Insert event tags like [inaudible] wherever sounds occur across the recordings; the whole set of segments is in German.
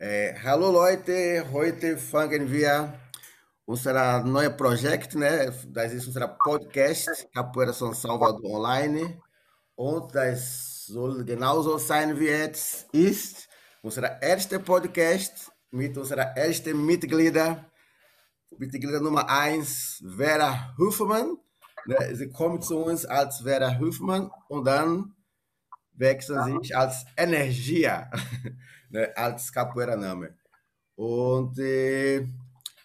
Äh, hallo Leute, heute fangen wir unser neues Projekt, ne? Das ist unser Podcast Capoeira São Salvador Online und das soll genauso sein wie jetzt ist. Unser erster Podcast mit unserer ersten Mitglieder, Mitglieder Nummer 1, Vera Hüfmann. Ne? Sie kommt zu uns als Vera Hüfmann und dann wechseln sich als Energia, [laughs] ne, als Capoeira-Name. Und äh,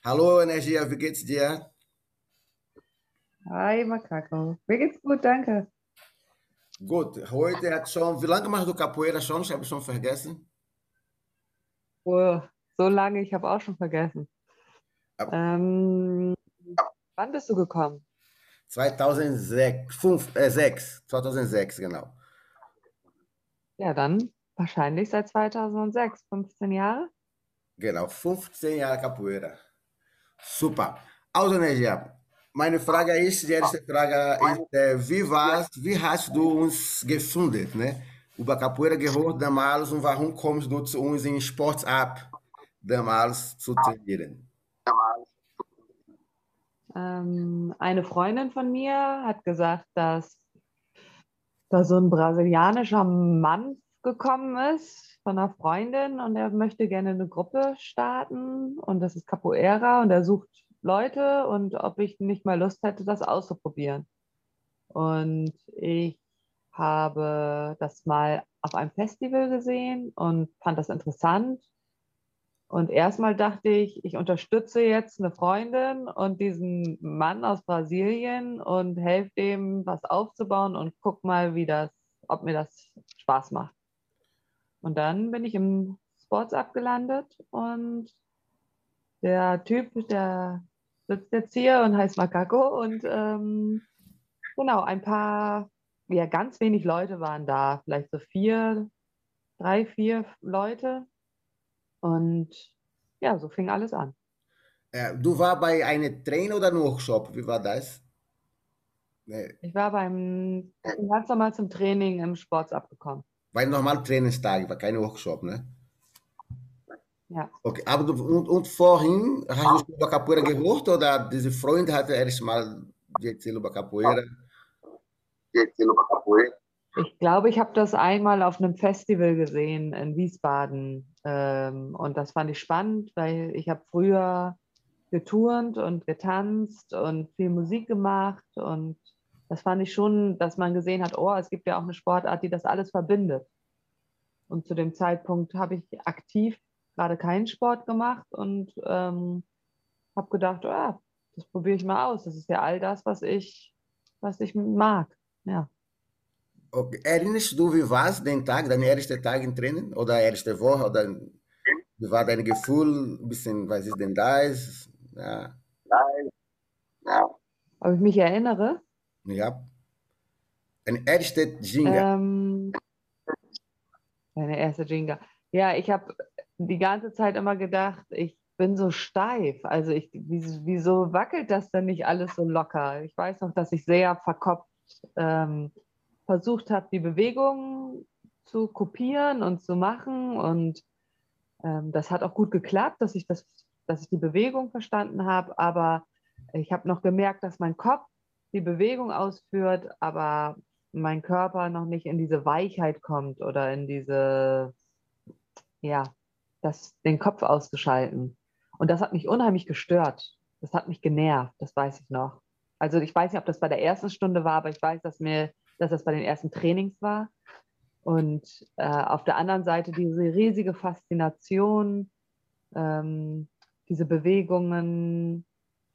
hallo Energia, wie geht's dir? Hi Makako, mir geht's gut, danke. Gut, heute hat schon, wie lange machst du Capoeira schon? Ich habe schon vergessen. Oh, so lange, ich habe auch schon vergessen. Ähm, wann bist du gekommen? 2006, 5, äh, 6, 2006, genau. Ja, dann wahrscheinlich seit 2006, 15 Jahre. Genau, 15 Jahre Capoeira. Super. Also, Negia, meine Frage ist, die erste Frage ist, äh, wie warst, wie hast du uns gefunden, ne? Über Capoeira gehört damals und warum kommst du zu uns in Sports Up damals zu trainieren? Ähm, eine Freundin von mir hat gesagt, dass da so ein brasilianischer Mann gekommen ist von einer Freundin und er möchte gerne eine Gruppe starten und das ist Capoeira und er sucht Leute und ob ich nicht mal Lust hätte, das auszuprobieren. Und ich habe das mal auf einem Festival gesehen und fand das interessant und erstmal dachte ich, ich unterstütze jetzt eine Freundin und diesen Mann aus Brasilien und helfe dem, was aufzubauen und guck mal, wie das, ob mir das Spaß macht. Und dann bin ich im Sports abgelandet und der Typ, der sitzt jetzt hier und heißt Makako und ähm, genau, ein paar, ja, ganz wenig Leute waren da, vielleicht so vier, drei, vier Leute und ja, so fing alles an. Äh, du war bei einem Trainer oder einem Workshop? Wie war das? Nee. Ich war beim ganz normal zum Training im Sport abgekommen. Bei einem normalen Trainingstag, war kein Workshop, ne? Ja. Okay, aber du, und, und vorhin hast du über Capoeira gehört oder diese Freund hatte erst mal erzählt über Capoeira? Erzählt über Capoeira. Ich glaube, ich habe das einmal auf einem Festival gesehen in Wiesbaden. Ähm, und das fand ich spannend, weil ich habe früher geturnt und getanzt und viel Musik gemacht. Und das fand ich schon, dass man gesehen hat, oh, es gibt ja auch eine Sportart, die das alles verbindet. Und zu dem Zeitpunkt habe ich aktiv gerade keinen Sport gemacht und ähm, habe gedacht, oh, das probiere ich mal aus. Das ist ja all das, was ich, was ich mag. Ja. Okay. Erinnerst du, wie war es den Tag, dein erster Tag im Training oder erste Woche? Oder wie war dein Gefühl? Ein bisschen, was ist denn da? Ist? Ja. ja. Ob ich mich erinnere? Ja. Ein erster Jinga. Ähm, meine erste Jinga. Ja, ich habe die ganze Zeit immer gedacht, ich bin so steif. Also ich, wieso wackelt das denn nicht alles so locker? Ich weiß noch, dass ich sehr verkopft ähm, versucht habe, die Bewegung zu kopieren und zu machen. Und ähm, das hat auch gut geklappt, dass ich, das, dass ich die Bewegung verstanden habe. Aber ich habe noch gemerkt, dass mein Kopf die Bewegung ausführt, aber mein Körper noch nicht in diese Weichheit kommt oder in diese, ja, das, den Kopf auszuschalten. Und das hat mich unheimlich gestört. Das hat mich genervt, das weiß ich noch. Also ich weiß nicht, ob das bei der ersten Stunde war, aber ich weiß, dass mir dass das bei den ersten Trainings war. Und äh, auf der anderen Seite diese riesige Faszination, ähm, diese Bewegungen,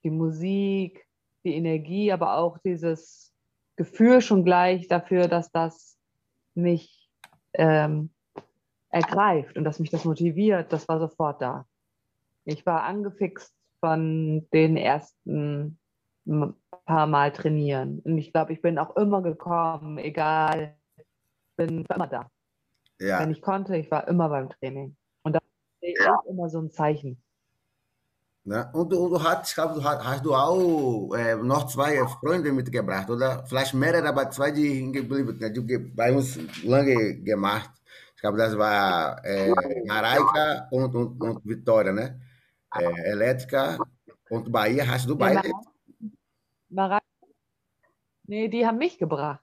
die Musik, die Energie, aber auch dieses Gefühl schon gleich dafür, dass das mich ähm, ergreift und dass mich das motiviert, das war sofort da. Ich war angefixt von den ersten paar Mal trainieren. Und ich glaube, ich bin auch immer gekommen, egal, ich bin immer da. Ja. Wenn ich konnte, ich war immer beim Training. Und das ist ja. immer so ein Zeichen. Ne? Und, du, du hast, du, hast du auch äh, noch zwei Freunde mitgebracht, oder? Vielleicht mehrere, aber zwei, die hingeblieben die bei uns lange gemacht. Ich glaube, das war äh, Maraica und, und, und Vitória, ne? Äh, Elétrica und Bahia. Hast du beide? Maraica. Nee, die haben mich gebracht.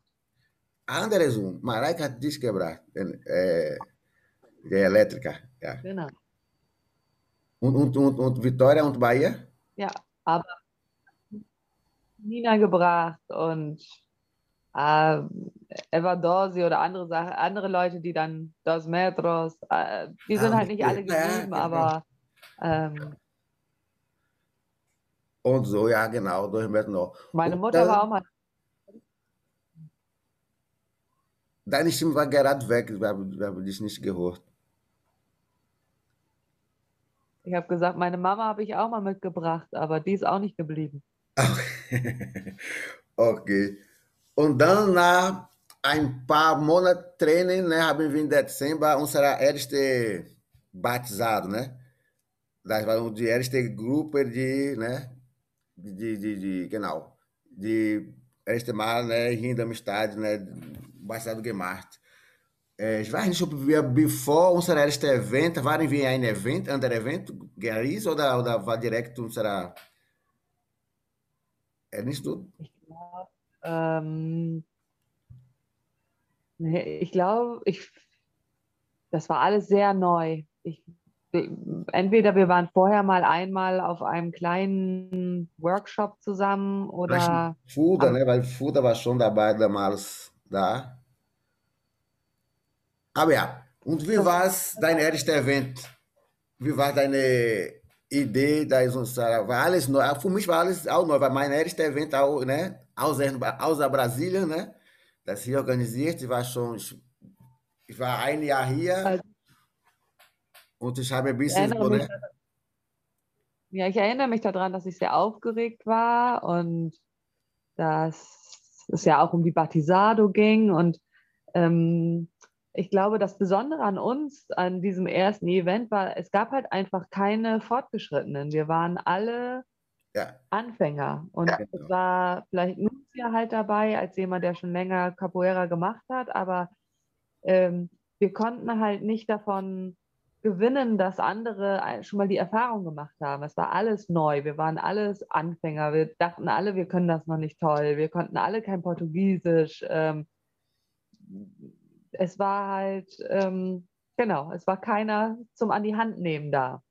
Andersrum, Maraica hat dich gebracht. Äh, die Elétrica, ja. Genau. Und, und, und, und Vitória und Bahia? Ja, aber Nina gebracht und äh, Eva Dorsi oder andere Sachen, andere Leute, die dann Dos Metros, äh, die sind ah, halt nicht alle geblieben, ja, aber ähm, und so, ja genau, Dos Metros. Meine Mutter dann, war auch mal. Deine Stimme war gerade weg, wir haben, wir haben dich nicht gehört. Ich habe gesagt, meine Mama habe ich auch mal mitgebracht, aber die ist auch nicht geblieben. [laughs] ok. Und dann nach ein paar Monaten Training, né, haben wir im Dezember unser erste batizado, né? Das war die erste Gruppe, die, né, de, de, de, genau, de erste Mal, né, hier am Stadion, né, batizado gemacht. Ich weiß nicht, ob wir bevor unser erstes Event, waren wir ein Event, ein Event, Garis, oder, oder war direkt unser Erinnerst du? Ich glaube, ähm, ich glaube, ich, das war alles sehr neu. Ich, entweder wir waren vorher mal einmal auf einem kleinen Workshop zusammen oder. Fuda, ne? Weil Fuda war schon dabei damals da. Aber ja, und wie war es dein erstes Event? Wie war deine Idee da war alles neu. Für mich war alles auch neu, weil mein erstes Event auch, ne, aus der Brasilien, ne, das hier organisiert, ich war schon, ich war ein Jahr hier also, und ich habe ein bisschen so, ne? Ja, ich erinnere mich daran, dass ich sehr aufgeregt war und dass es ja auch um die Batisado ging und ähm, ich glaube, das Besondere an uns, an diesem ersten Event war, es gab halt einfach keine Fortgeschrittenen. Wir waren alle ja. Anfänger. Und ja, genau. es war vielleicht Nuzia halt dabei, als jemand, der schon länger Capoeira gemacht hat, aber ähm, wir konnten halt nicht davon gewinnen, dass andere schon mal die Erfahrung gemacht haben. Es war alles neu. Wir waren alles Anfänger. Wir dachten alle, wir können das noch nicht toll. Wir konnten alle kein Portugiesisch. Ähm, es war halt, ähm, genau, es war keiner zum an die Hand nehmen da.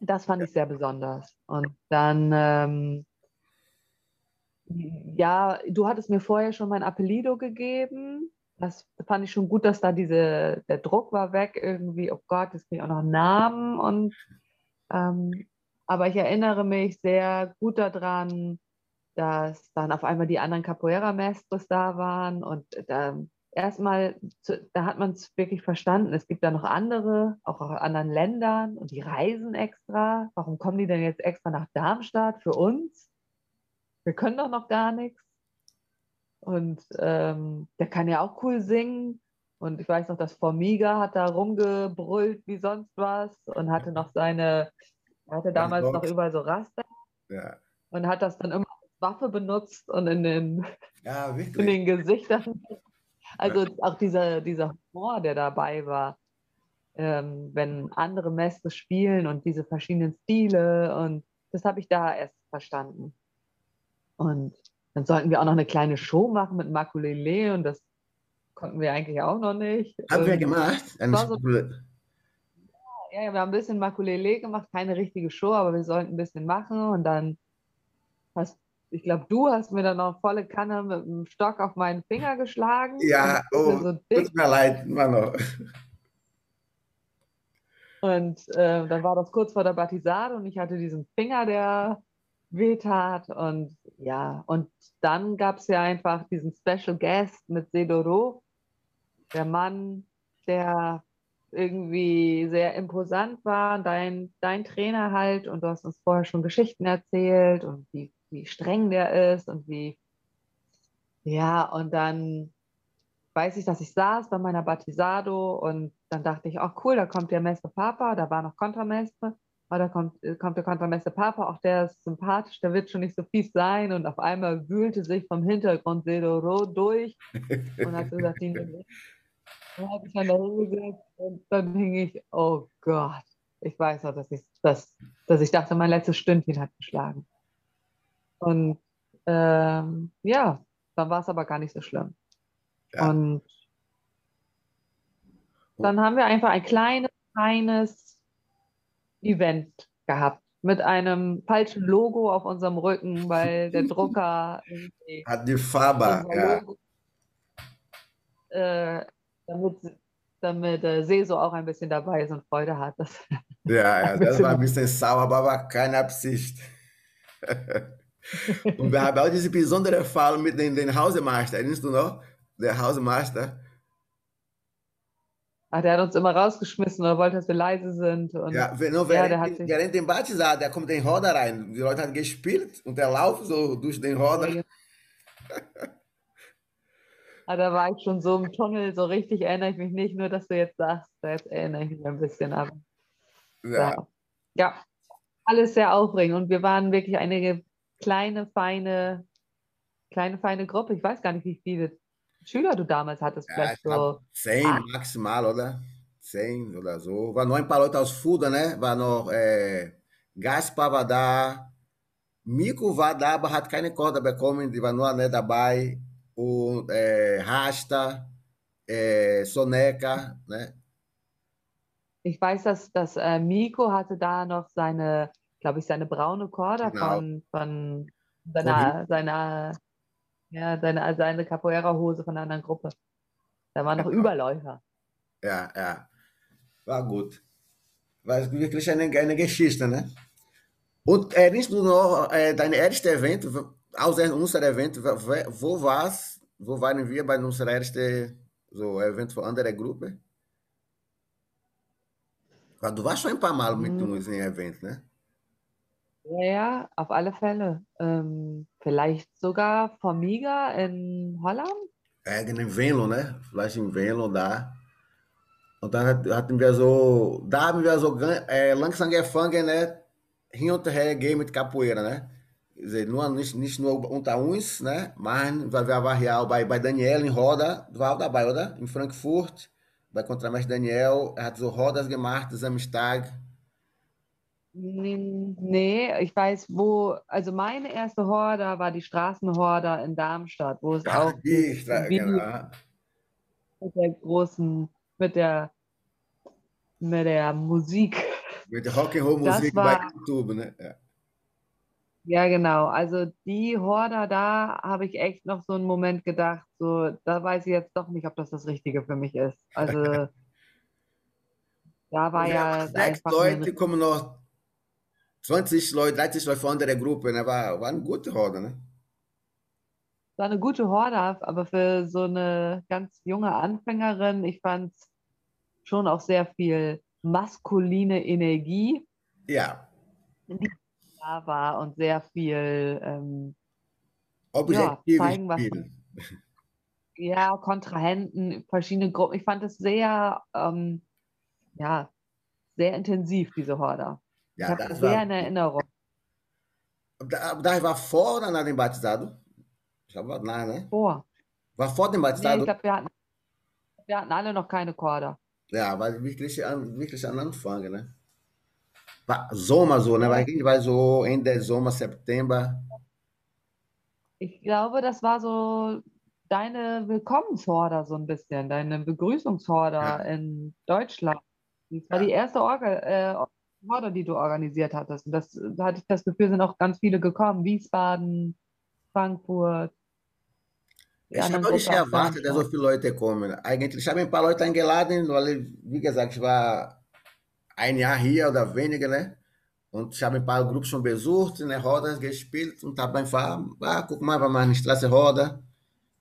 Das fand ich sehr besonders. Und dann, ähm, ja, du hattest mir vorher schon mein Appellido gegeben. Das fand ich schon gut, dass da diese, der Druck war weg irgendwie. Oh Gott, jetzt bin ich auch noch einen Namen. Und, ähm, aber ich erinnere mich sehr gut daran, dass dann auf einmal die anderen Capoeira-Mestres da waren und da erstmal, da hat man es wirklich verstanden. Es gibt da noch andere, auch aus anderen Ländern und die reisen extra. Warum kommen die denn jetzt extra nach Darmstadt für uns? Wir können doch noch gar nichts. Und ähm, der kann ja auch cool singen. Und ich weiß noch, dass Formiga hat da rumgebrüllt wie sonst was und hatte noch seine, er hatte damals noch überall so Raster. Ja. Und hat das dann immer als Waffe benutzt und in den, ja, in den Gesichtern also auch dieser, dieser Humor, der dabei war, ähm, wenn andere Mestre spielen und diese verschiedenen Stile und das habe ich da erst verstanden. Und dann sollten wir auch noch eine kleine Show machen mit Makulele und das konnten wir eigentlich auch noch nicht. Haben wir gemacht? So, ja, ja, wir haben ein bisschen Makulele gemacht, keine richtige Show, aber wir sollten ein bisschen machen und dann hast ich glaube, du hast mir dann noch volle Kanne mit dem Stock auf meinen Finger geschlagen. Ja, oh, so tut mir leid, noch. Und äh, dann war das kurz vor der Batisade und ich hatte diesen Finger, der wehtat. Und ja, und dann gab es ja einfach diesen Special Guest mit Sedoro, der Mann, der irgendwie sehr imposant war, dein, dein Trainer halt. Und du hast uns vorher schon Geschichten erzählt und wie wie streng der ist und wie, ja, und dann weiß ich, dass ich saß bei meiner Batisado und dann dachte ich, ach cool, da kommt der Mestre Papa, da war noch Kontramestre, aber da kommt, kommt der Kontramestre Papa, auch der ist sympathisch, der wird schon nicht so fies sein und auf einmal wühlte sich vom Hintergrund Sedoro durch und hat gesagt, [laughs] Dann habe ich dann da hingesetzt und dann hing ich, oh Gott. Ich weiß noch, dass ich, dass, dass ich dachte, mein letztes Stündchen hat geschlagen. Und ähm, ja, dann war es aber gar nicht so schlimm. Ja. Und dann haben wir einfach ein kleines, kleines Event gehabt mit einem falschen Logo auf unserem Rücken, weil der [laughs] Drucker hat die Farbe, ja. äh, damit, damit äh, Seso auch ein bisschen dabei ist und Freude hat. [laughs] Ja, ja das war ein [laughs] bisschen sauer, aber war keine Absicht. Und wir haben auch diese besondere Fall mit dem, dem Hausmeister, erinnerst du noch? Der Hausmeister Ach, der hat uns immer rausgeschmissen oder wollte, dass wir leise sind. Und, ja, no, während, ja, der hat sich... während dem Batizar, der kommt in den Horder rein. Die Leute haben gespielt und der lauft so durch den Horder. Ja, ah, da war ich schon so im Tunnel, so richtig erinnere ich mich nicht, nur dass du jetzt sagst, jetzt erinnere ich mich ein bisschen ab. Ja. ja. ja, alles sehr aufregend und wir waren wirklich eine kleine, feine, kleine, feine Gruppe. Ich weiß gar nicht, wie viele Schüler du damals hattest, ja, vielleicht so. Zehn ah. maximal, oder? Zehn oder so. War noch ein paar Leute aus Fuda, ne? War noch äh, Gaspar war da, Mico war da, aber hat keine Corda bekommen, die war nur ne, dabei. Und äh, Rasta, äh, Soneca, ne? Ich weiß, dass, dass äh, Miko hatte da noch seine, glaube ich, seine braune Korda genau. von, von seiner, seiner ja, seine, seine Capoeira-Hose von einer anderen Gruppe. Da waren noch Überläufer. Ja, ja. War gut. War wirklich eine, eine Geschichte, ne? Und erinnerst du noch äh, dein erstes Event, außer unser Event, wo war's? Wo waren wir bei unserem ersten so, Event für andere Gruppe? Du warst schon ein paar Mal mit hm. uns im Event, ne? Ja, auf alle Fälle. Ähm, vielleicht sogar Formiga in Holland? É, in Venlo, né? Vielleicht in Venlo da. Und dann hatten wir so, da haben wir so äh, langsam angefangen, ne? Hin und her gehen mit Capoeira, né? Dizer, nur, nicht, nicht nur unter uns, né? Mas vai variar bei, bei Daniel em Roda, auch dabei, oder? In Frankfurt, bei Contramestre Daniel, er hat so Rodas gemacht, Samstag. Nee, ich weiß, wo, also meine erste Horda war die Straßenhorda in Darmstadt, wo es Ach, auch die Stra genau. mit der großen, mit der, mit der Musik. Mit der Rock'n'Roll-Musik bei YouTube, ne? Ja. ja, genau. Also die Horda, da habe ich echt noch so einen Moment gedacht, so, da weiß ich jetzt doch nicht, ob das das Richtige für mich ist. Also [laughs] da war ja, ja sechs Leute kommen noch 20 Leute, 30 Leute von der Gruppe, ne? war, war eine gute Horde. Ne? War eine gute Horde, aber für so eine ganz junge Anfängerin, ich fand schon auch sehr viel maskuline Energie. Ja. Die da war und sehr viel ähm, ja, zeigen, was, [laughs] ja, Kontrahenten, verschiedene Gruppen. Ich fand es sehr, ähm, ja, sehr intensiv, diese Horde. Ja, ich habe sehr war, in Erinnerung. Da, da war vor oder nach dem Batizado? Ich glaube, nein, ne? Vor. War vor dem Batizado? Nee, ich glaube, wir hatten, wir hatten alle noch keine Korda. Ja, war wirklich an, wirklich an Anfang, ne? War Sommer so, ne? War, war so Ende Sommer, September. Ich glaube, das war so deine Willkommenshorder so ein bisschen, deine Begrüßungshorder ja. in Deutschland. Das war ja. die erste Orga, äh, Horde, die du organisiert hattest. Und das, da hatte ich das Gefühl, sind auch ganz viele gekommen. Wiesbaden, Frankfurt. Ich habe auch nicht erwartet, dass so viele Leute kommen. Eigentlich habe ich ein paar Leute eingeladen, weil, wie gesagt, ich war ein Jahr hier oder weniger, ne? Und ich habe ein paar Gruppen schon besucht, eine Roda gespielt und habe einfach, ah, guck mal, wir machen eine Straße Roda.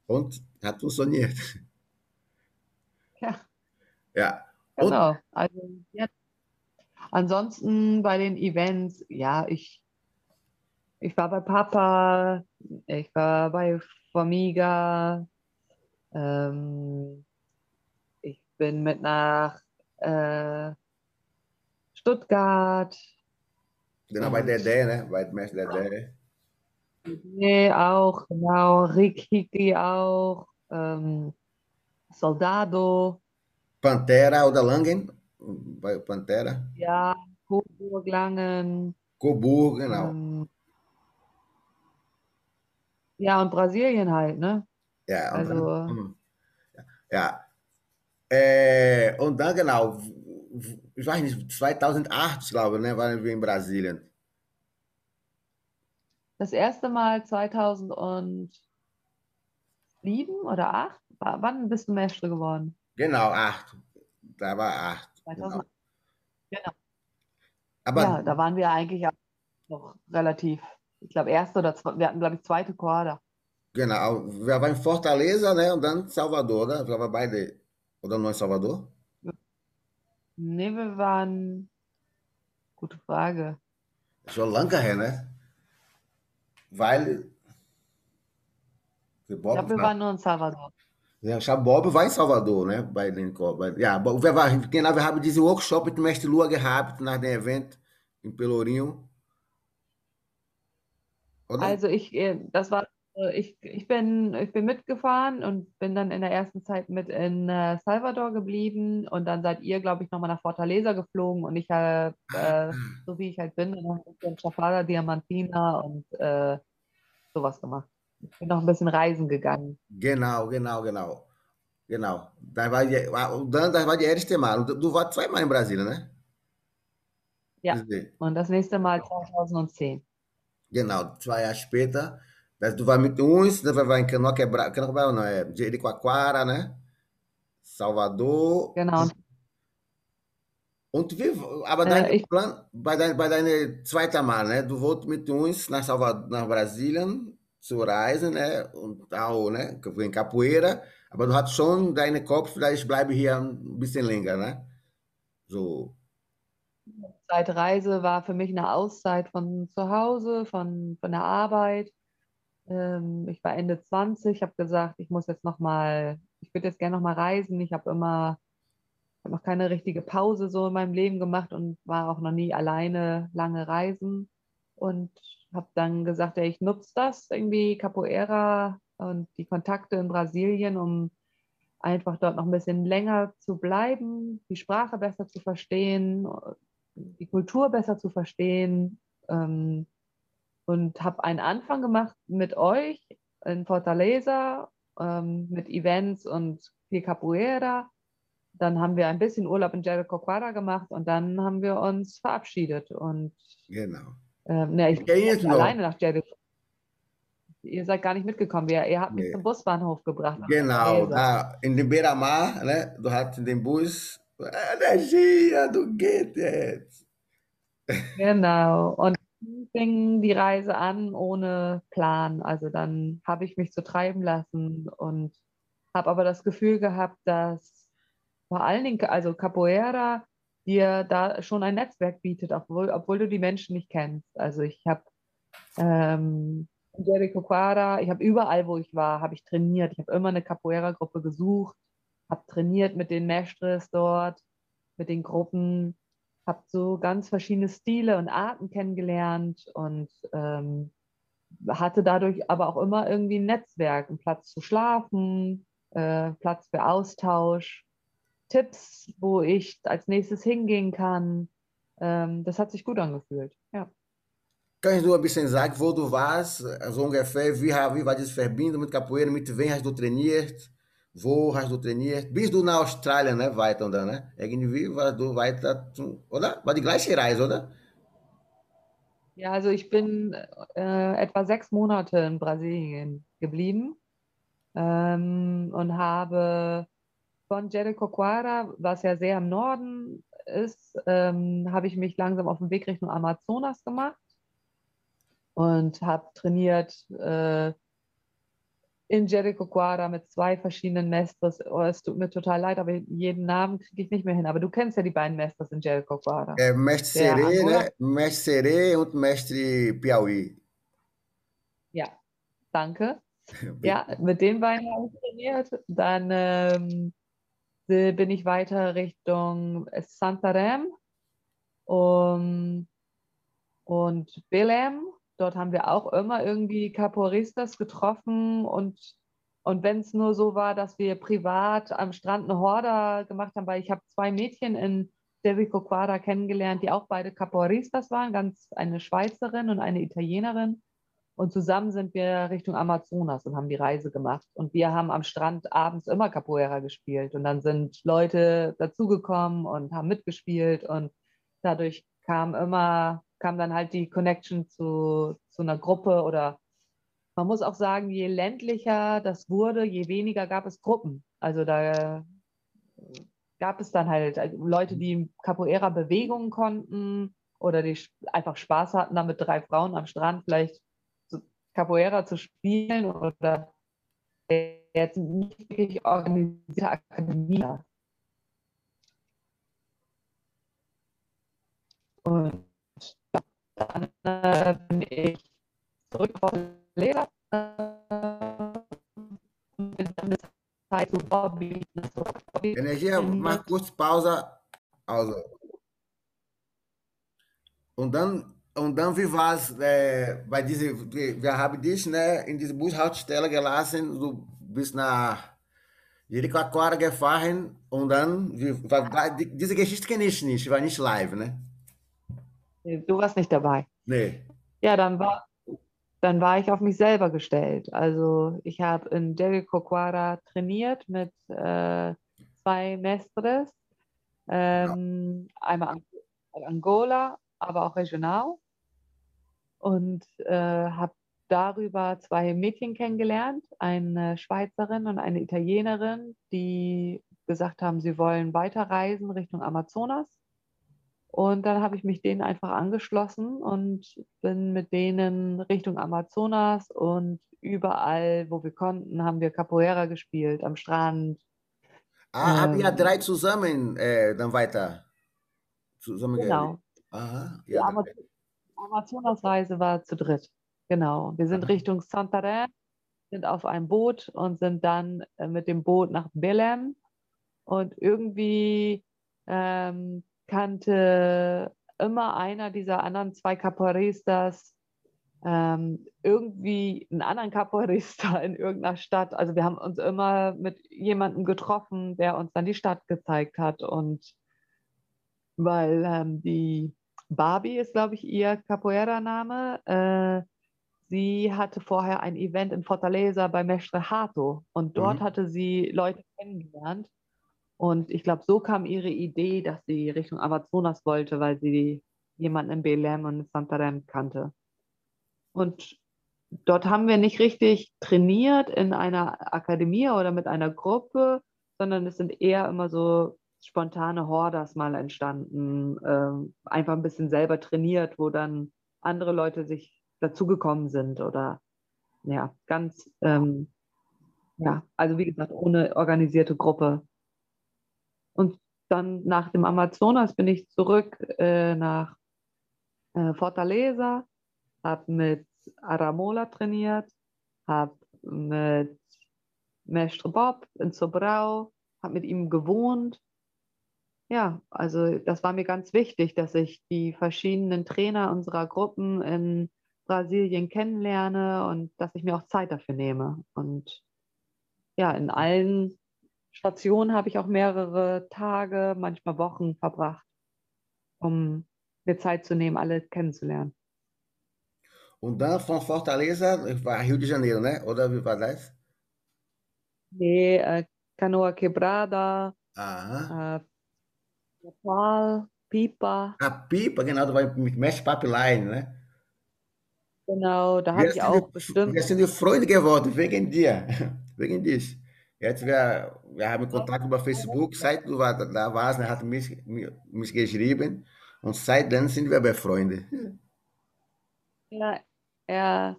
Und hat funktioniert. Ja. Ja. Genau. Also, jetzt Ansonsten bei den Events, ja, ich, ich war bei Papa, ich war bei Formiga, ähm, ich bin mit nach äh, Stuttgart. Genau, bei der D, ne? Bei der D. Nee, auch, genau. Rick Hickey auch. Ähm, Soldado. Pantera oder Langen, bei Pantera? Ja, Coburg, Langen. Coburg, genau. Ähm, ja, und Brasilien halt, ne? Ja, und also. Hm. Dann, ja. Äh, und dann genau, ich weiß nicht, 2008, glaube ich, ne, waren wir in Brasilien. Das erste Mal 2007 oder 2008? Wann bist du Mestre geworden? Genau, 8. Da war 8. 2000. Genau. Aber Ja, da waren wir eigentlich auch noch relativ, ich glaube, erste oder zwei, wir hatten, glaube ich, zweite Quader. genau, wir waren in Fortaleza, né? Und dann Salvador, né? Wir waren beide, oder não em Salvador? Nee, wir waren, gute Frage. Schon lange her, ne? Weil Ich glaube, wir war, waren nur in Salvador. Ja, o Bob war em Salvador, né? Den, bei, ja, Bob- wir waren, genau, wir haben diesen Workshop mit Mestre Lua gehabt nach dem Event in Pelourinho, oder? Also ich, äh, das war, äh, ich, ich bin, ich bin mitgefahren und bin dann in der ersten Zeit mit in äh, Salvador geblieben und dann seid ihr, glaube ich, nochmal nach Fortaleza geflogen und ich habe, äh, so wie ich halt bin, noch ein bisschen Chapada Diamantina und äh, sowas gemacht. Ich bin noch ein bisschen reisen gegangen. Genau, genau, genau. Genau. Da war die, o Dan, das war die erste Mal. Du du warst zweimal in Brasilien, ne? Ja, und das nächste Mal 2010. Genau, zwei Jahre später. Das, du warst mit uns, dann war in Canoa Quebrada não, é Jericoacoara, né? Salvador. Genau. Und, wie, aber äh, dein ich, Plan, bei, dein, bei deiner zweiten Mal, né? Du wolltest mit uns nach, Salvador, nach Brasilien zu reisen, né? Und auch, né? In Capoeira. Aber du hattest schon deinen Kopf, ich bleibe hier ein bisschen länger, ne? So, Zeit Reise war für mich eine Auszeit von zu Hause, von, von der Arbeit. Ähm, ich war Ende 20, habe gesagt, ich muss jetzt noch mal, ich würde jetzt gerne noch mal reisen. Ich habe immer, habe noch keine richtige Pause so in meinem Leben gemacht und war auch noch nie alleine lange reisen. Und habe dann gesagt, ja, ich nutze das irgendwie, Capoeira und die Kontakte in Brasilien, um einfach dort noch ein bisschen länger zu bleiben, die Sprache besser zu verstehen, die Kultur besser zu verstehen. Ähm, und habe einen Anfang gemacht mit euch in Fortaleza, ähm, mit Events und viel Capoeira. Dann haben wir ein bisschen Urlaub in Jericoacoara gemacht und dann haben wir uns verabschiedet. Und genau. Ähm, ne, ich Ich bin noch. alleine nach Jericho. Ihr seid gar nicht mitgekommen. Ihr, ihr habt mich Nee. zum Busbahnhof gebracht. Genau, Fortaleza. da in dem Beira-Mar, né? Du hattest den Bus. Energia do geht jetzt. Genau. Und fing die Reise an ohne Plan. Also dann habe ich mich so treiben lassen und habe aber das Gefühl gehabt, dass vor allen Dingen, also Capoeira dir da schon ein Netzwerk bietet, obwohl, obwohl du die Menschen nicht kennst. Also ich habe ähm, in Jericoacoara, ich habe überall, wo ich war, habe ich trainiert. Ich habe immer eine Capoeira-Gruppe gesucht, habe trainiert mit den Mestres dort, mit den Gruppen, habe so ganz verschiedene Stile und Arten kennengelernt und ähm, hatte dadurch aber auch immer irgendwie ein Netzwerk, einen Platz zu schlafen, äh, Platz für Austausch, Tipps, wo ich als nächstes hingehen kann. Ähm, das hat sich gut angefühlt. Ja. Kannst du ein bisschen sagen, wo du warst, so ungefähr, wie, wie war diese Verbindung mit Capoeira, mit wem hast du trainiert, wo hast du trainiert? Bist du nach Australien, ne, weiter dann, ne? Irgendwie warst du weiter, oder? War die gleiche Reise, oder? Ja, also ich bin äh, etwa sechs Monate in Brasilien geblieben ähm, und habe von Jericoacoara, was ja sehr im Norden ist, ähm, habe ich mich langsam auf den Weg Richtung Amazonas gemacht und habe trainiert äh, in Jericoacoara mit zwei verschiedenen Mestres. Oh, es tut mir total leid, aber jeden Namen kriege ich nicht mehr hin. Aber du kennst ja die beiden Mestres in Jericoacoara. É, mestre Der Serê, Angola. né? Mestre und Mestre Piauí. Ja, danke. [laughs] Ja, mit den beiden habe ich trainiert. Dann ähm, äh, bin ich weiter Richtung Santarém um, und Belém. Dort haben wir auch immer irgendwie Capoeiristas getroffen und Und wenn es nur so war, dass wir privat am Strand eine Horde gemacht haben, weil ich habe zwei Mädchen in Devico Quadra kennengelernt, die auch beide Capoeiristas waren, ganz eine Schweizerin und eine Italienerin. Und zusammen sind wir Richtung Amazonas und haben die Reise gemacht. Und wir haben am Strand abends immer Capoeira gespielt. Und dann sind Leute dazugekommen und haben mitgespielt. Und dadurch kam immer, kam dann halt die Connection zu, zu einer Gruppe oder man muss auch sagen, je ländlicher das wurde, je weniger gab es Gruppen. Also da gab es dann halt Leute, die Capoeira Bewegungen konnten oder die einfach Spaß hatten, da mit drei Frauen am Strand vielleicht Capoeira zu spielen oder jetzt nicht wirklich organisierte Akademie. Und dann äh, bin ich zurück auf Lehrer äh, bin dann Zeit zu Bobby. Energia, mach kurz Pause. Also. Und dann und dann, wie war es äh, bei dieser, wir haben dich ne, in diese Bushaltestelle gelassen, du bist nach Jericoacoara gefahren und dann, wie, war, diese Geschichte kenne ich nicht, war nicht live, ne? Du warst nicht dabei. Nee. Ja, dann war, dann war ich auf mich selber gestellt. Also ich habe in Jericoacoara trainiert mit äh, zwei Mestres, ähm, ja. einmal Angola, aber auch regional und äh, habe darüber zwei Mädchen kennengelernt, eine Schweizerin und eine Italienerin, die gesagt haben, sie wollen weiterreisen Richtung Amazonas. Und dann habe ich mich denen einfach angeschlossen und bin mit denen Richtung Amazonas und überall, wo wir konnten, haben wir Capoeira gespielt, am Strand. Ah, ähm, habt ihr drei zusammen äh, dann weiter zusammen Genau. Aha, ja, Amazonasreise war zu dritt. Genau. Wir sind Richtung Santarém, sind auf einem Boot und sind dann äh, mit dem Boot nach Belém. Und irgendwie ähm, kannte immer einer dieser anderen zwei Capoeiristas ähm, irgendwie einen anderen Capoeirista in irgendeiner Stadt. Also wir haben uns immer mit jemandem getroffen, der uns dann die Stadt gezeigt hat. Und weil ähm, die Barbie ist, glaube ich, ihr Capoeira-Name. Äh, sie hatte vorher ein Event in Fortaleza bei Mestre Hato und dort mhm. hatte sie Leute kennengelernt. Und ich glaube, so kam ihre Idee, dass sie Richtung Amazonas wollte, weil sie jemanden in Belém und in Santarém kannte. Und dort haben wir nicht richtig trainiert in einer Akademie oder mit einer Gruppe, sondern es sind eher immer so spontane Hordas mal entstanden, ähm, einfach ein bisschen selber trainiert, wo dann andere Leute sich dazugekommen sind oder ja, ganz, ähm, ja, also wie gesagt, ohne organisierte Gruppe. Und dann nach dem Amazonas bin ich zurück äh, nach äh, Fortaleza, habe mit Aramola trainiert, habe mit Mestre Bob in Sobrau, habe mit ihm gewohnt ja, also das war mir ganz wichtig, dass ich die verschiedenen Trainer unserer Gruppen in Brasilien kennenlerne und dass ich mir auch Zeit dafür nehme. Und ja, in allen Stationen habe ich auch mehrere Tage, manchmal Wochen verbracht, um mir Zeit zu nehmen, alle kennenzulernen. Und dann von Fortaleza war Rio de Janeiro, ne? Oder wie war das? Nee, äh, Canoa Quebrada, äh, Nepal, Pipa. A Pipa, genau, da war mit Mesh Pipeline, ne? Genau, da habe ich auch die, bestimmt. Wir sind Freunde geworden, wegen dir, [laughs] wegen dich. Jetzt wir, wir haben Kontakt über Facebook, seit du war, da warst, er hat mich, mich geschrieben und seitdem sind wir befreundet. Ja, er,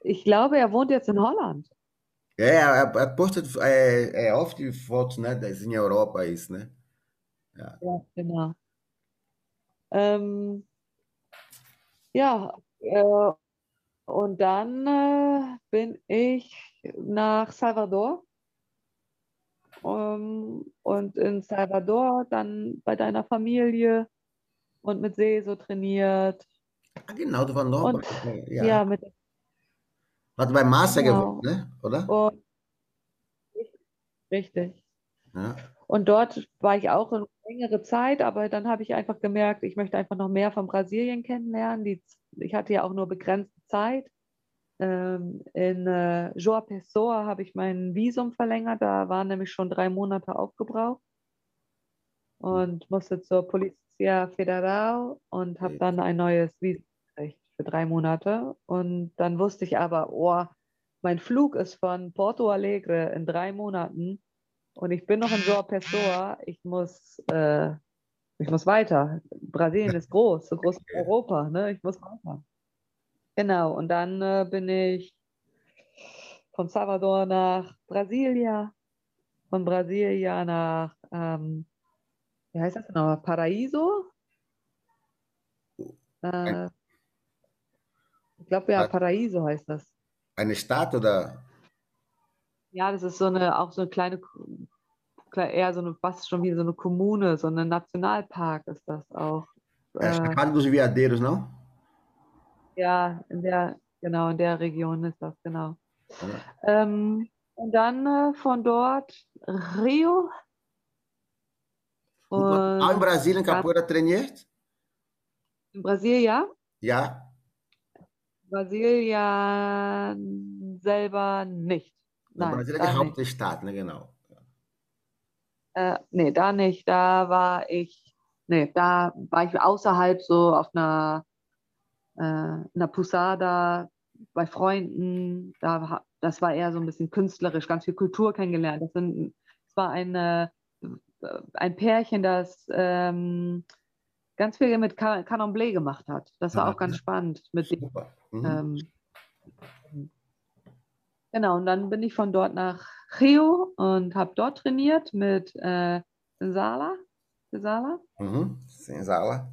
ich glaube, er wohnt jetzt in Holland. Ja, er, er postet äh, oft die Fotos, ne, dass in Europa ist, ne? Ja, ja genau. Ähm, ja, äh, und dann äh, bin ich nach Salvador. Um, und in Salvador dann bei deiner Familie und mit Seso trainiert. Ah, genau, du warst noch und, ja. ja, mit Hat bei Master genau. gewohnt, ne? oder? Und, Richtig. Ja. Und dort war ich auch eine längere Zeit, aber dann habe ich einfach gemerkt, ich möchte einfach noch mehr von Brasilien kennenlernen. Die, ich hatte ja auch nur begrenzte Zeit. Ähm, in äh, Joa Pessoa habe ich mein Visum verlängert, da waren nämlich schon drei Monate aufgebraucht und musste zur Polizia Federal und habe dann ein neues Visum gekriegt für drei Monate. Und dann wusste ich aber, oh, mein Flug ist von Porto Alegre in drei Monaten und ich bin noch in Joa Pessoa. Ich muss, äh, ich muss weiter. Brasilien ist groß, so groß wie Europa. Ne? Ich muss weiter. Genau, und dann äh, bin ich von Salvador nach Brasilia, von Brasilia nach, ähm, wie heißt das genau, Paraíso? Äh, ich glaube ja, Paraíso heißt das. Eine Stadt oder? Ja, das ist so eine, auch so eine kleine, eher so eine, fast schon wie so eine Kommune, so ein Nationalpark ist das auch. Äh, dos não? Ja, in der, genau, in der Region ist das, genau. Ja. Ähm, und dann äh, von dort Rio. Und auch in Brasilien Capoeira trainiert? In Brasilien, ja? Ja. Brasilien selber nicht. Nein, Brasilien ist die Hauptstadt, ne, genau. Äh, nee, da nicht. Da war ich, nee, da war ich außerhalb so auf einer äh, in der Pusada bei Freunden. Da, das war eher so ein bisschen künstlerisch, ganz viel Kultur kennengelernt. Das, sind, das war eine, äh, ein Pärchen, das ähm, ganz viel mit Canon Blé gemacht hat. Das war ja, auch ganz ja. spannend. Mit dem, mhm. ähm, genau, und dann bin ich von dort nach Rio und habe dort trainiert mit äh, Sala. Sala. Mhm. Sala.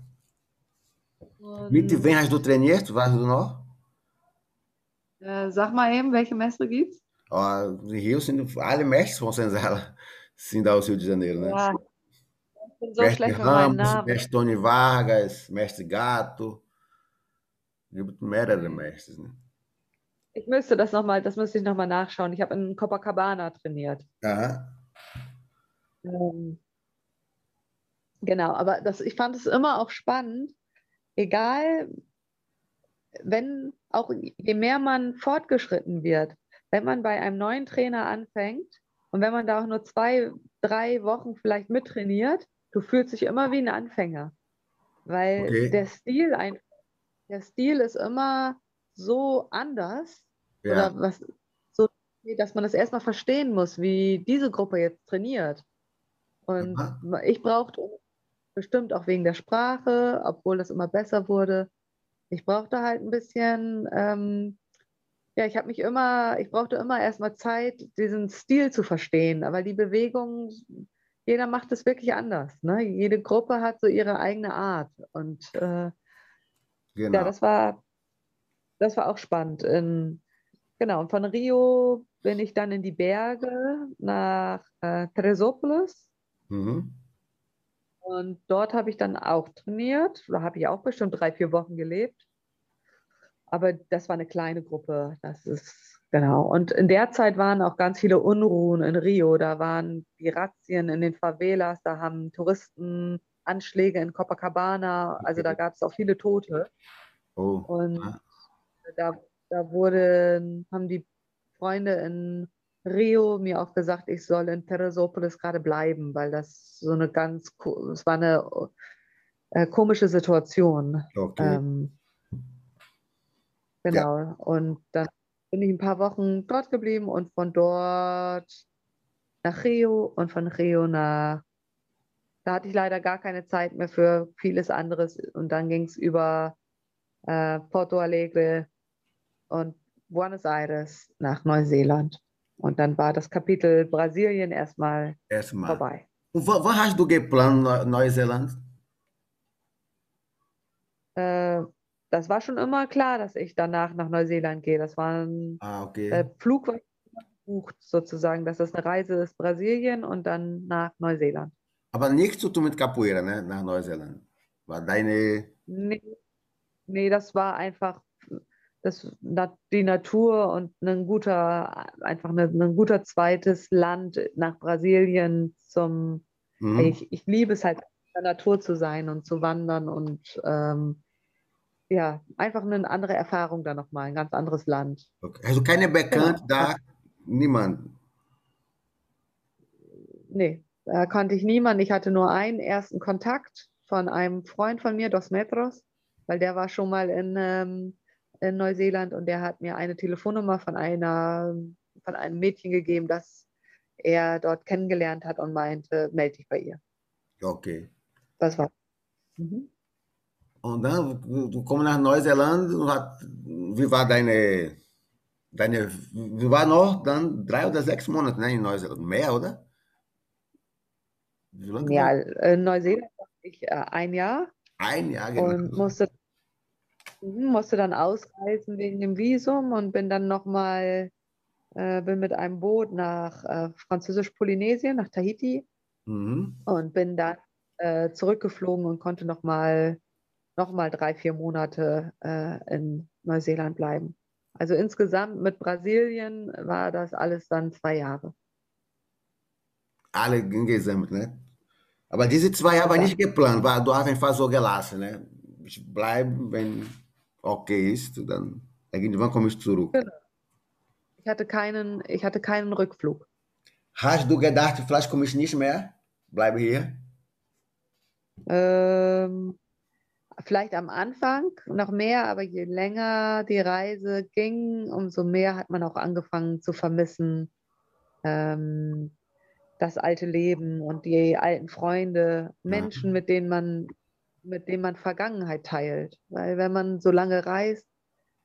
Und Mit wem hast du trainiert? Weißt du noch? Äh, sag mal eben, welche Mestre gibt's? Oh, in Rio sind alle Mestres von Senzala, [laughs] sind aus Rio de Janeiro, né? Ja. Ich bin so Mestre schlecht mit Ramos, Namen. Mestre Tony Vargas, Mestre Gato. Gibt mehrere Mestres, ne? Ich müsste das nochmal, das müsste ich nochmal nachschauen. Ich habe in Copacabana trainiert. Aha. Ähm, genau, aber das, ich fand es immer auch spannend, egal, wenn auch je mehr man fortgeschritten wird, wenn man bei einem neuen Trainer anfängt und wenn man da auch nur zwei, drei Wochen vielleicht mittrainiert, du fühlst dich immer wie ein Anfänger. Weil okay. der Stil einfach, der Stil ist immer so anders, ja. oder was, so, dass man das erstmal verstehen muss, wie diese Gruppe jetzt trainiert. Und Aha. ich brauchte Bestimmt auch wegen der Sprache, obwohl das immer besser wurde. Ich brauchte halt ein bisschen, ähm, ja, ich habe mich immer, ich brauchte immer erstmal Zeit, diesen Stil zu verstehen. Aber die Bewegung, jeder macht es wirklich anders. Ne? Jede Gruppe hat so ihre eigene Art. Und äh, genau. ja, das war, das war auch spannend. In, genau, und von Rio bin ich dann in die Berge nach äh, Teresópolis. Mhm. Und dort habe ich dann auch trainiert. Da habe ich auch bestimmt drei, vier Wochen gelebt. Aber das war eine kleine Gruppe. Das ist genau. Und in der Zeit waren auch ganz viele Unruhen in Rio. Da waren die Razzien in den Favelas. Da haben Touristen Anschläge in Copacabana. Also da [laughs] gab es auch viele Tote. Oh. Und da, da wurden, haben die Freunde in Rio mir auch gesagt, ich soll in Teresopolis gerade bleiben, weil das so eine ganz, es war eine äh, komische Situation. Okay. Ähm, genau. Ja. Und dann bin ich ein paar Wochen dort geblieben und von dort nach Rio und von Rio nach, da hatte ich leider gar keine Zeit mehr für vieles anderes und dann ging es über äh, Porto Alegre und Buenos Aires nach Neuseeland. Und dann war das Kapitel Brasilien erstmal, erstmal. vorbei. Und wann hast du geplant, Neuseeland? Äh, das war schon immer klar, dass ich danach nach Neuseeland gehe. Das war ein ah, okay. äh, Flug gebucht sozusagen, dass das eine Reise ist Brasilien und dann nach Neuseeland. Aber nichts zu tun mit Capoeira, ne? nach Neuseeland. War deine. Nee, nee, das war einfach das, die Natur und ein guter, einfach eine, ein guter zweites Land nach Brasilien zum, mhm. ich, ich liebe es halt, in der Natur zu sein und zu wandern und ähm, ja, einfach eine andere Erfahrung da nochmal, ein ganz anderes Land. Okay. Also keine bekannt da, niemand? Nee, da kannte ich niemanden. Ich hatte nur einen ersten Kontakt von einem Freund von mir, Dos Metros, weil der war schon mal in, ähm, in Neuseeland und der hat mir eine Telefonnummer von einer von einem Mädchen gegeben, das er dort kennengelernt hat und meinte, melde dich bei ihr. Okay. Das war. Mhm. Und dann, du kommst nach Neuseeland, wie war deine, deine, wie war noch dann drei oder sechs Monate ne, in Neuseeland? Mehr, oder? Ja, in Neuseeland war ich äh, ein Jahr. Ein Jahr, genau. Und musste, musste dann ausreisen wegen dem Visum und bin dann nochmal, äh, bin mit einem Boot nach äh, Französisch-Polynesien, nach Tahiti mhm. und bin dann äh, zurückgeflogen und konnte nochmal nochmal drei, vier Monate äh, in Neuseeland bleiben. Also insgesamt mit Brasilien war das alles dann zwei Jahre. Alle insgesamt, ne? Aber diese zwei Jahre war nicht geplant, war, du hast einfach so gelassen, ne? Ich bleibe, wenn okay ist, dann irgendwann komme ich zurück. Genau. Ich hatte keinen, ich hatte keinen Rückflug. Hast du gedacht, vielleicht komme ich nicht mehr? Bleibe hier? Ähm, vielleicht am Anfang noch mehr, aber je länger die Reise ging, umso mehr hat man auch angefangen zu vermissen. Ähm, das alte Leben und die alten Freunde, Menschen, mit denen man, mit denen man Vergangenheit teilt. Weil wenn man so lange reist,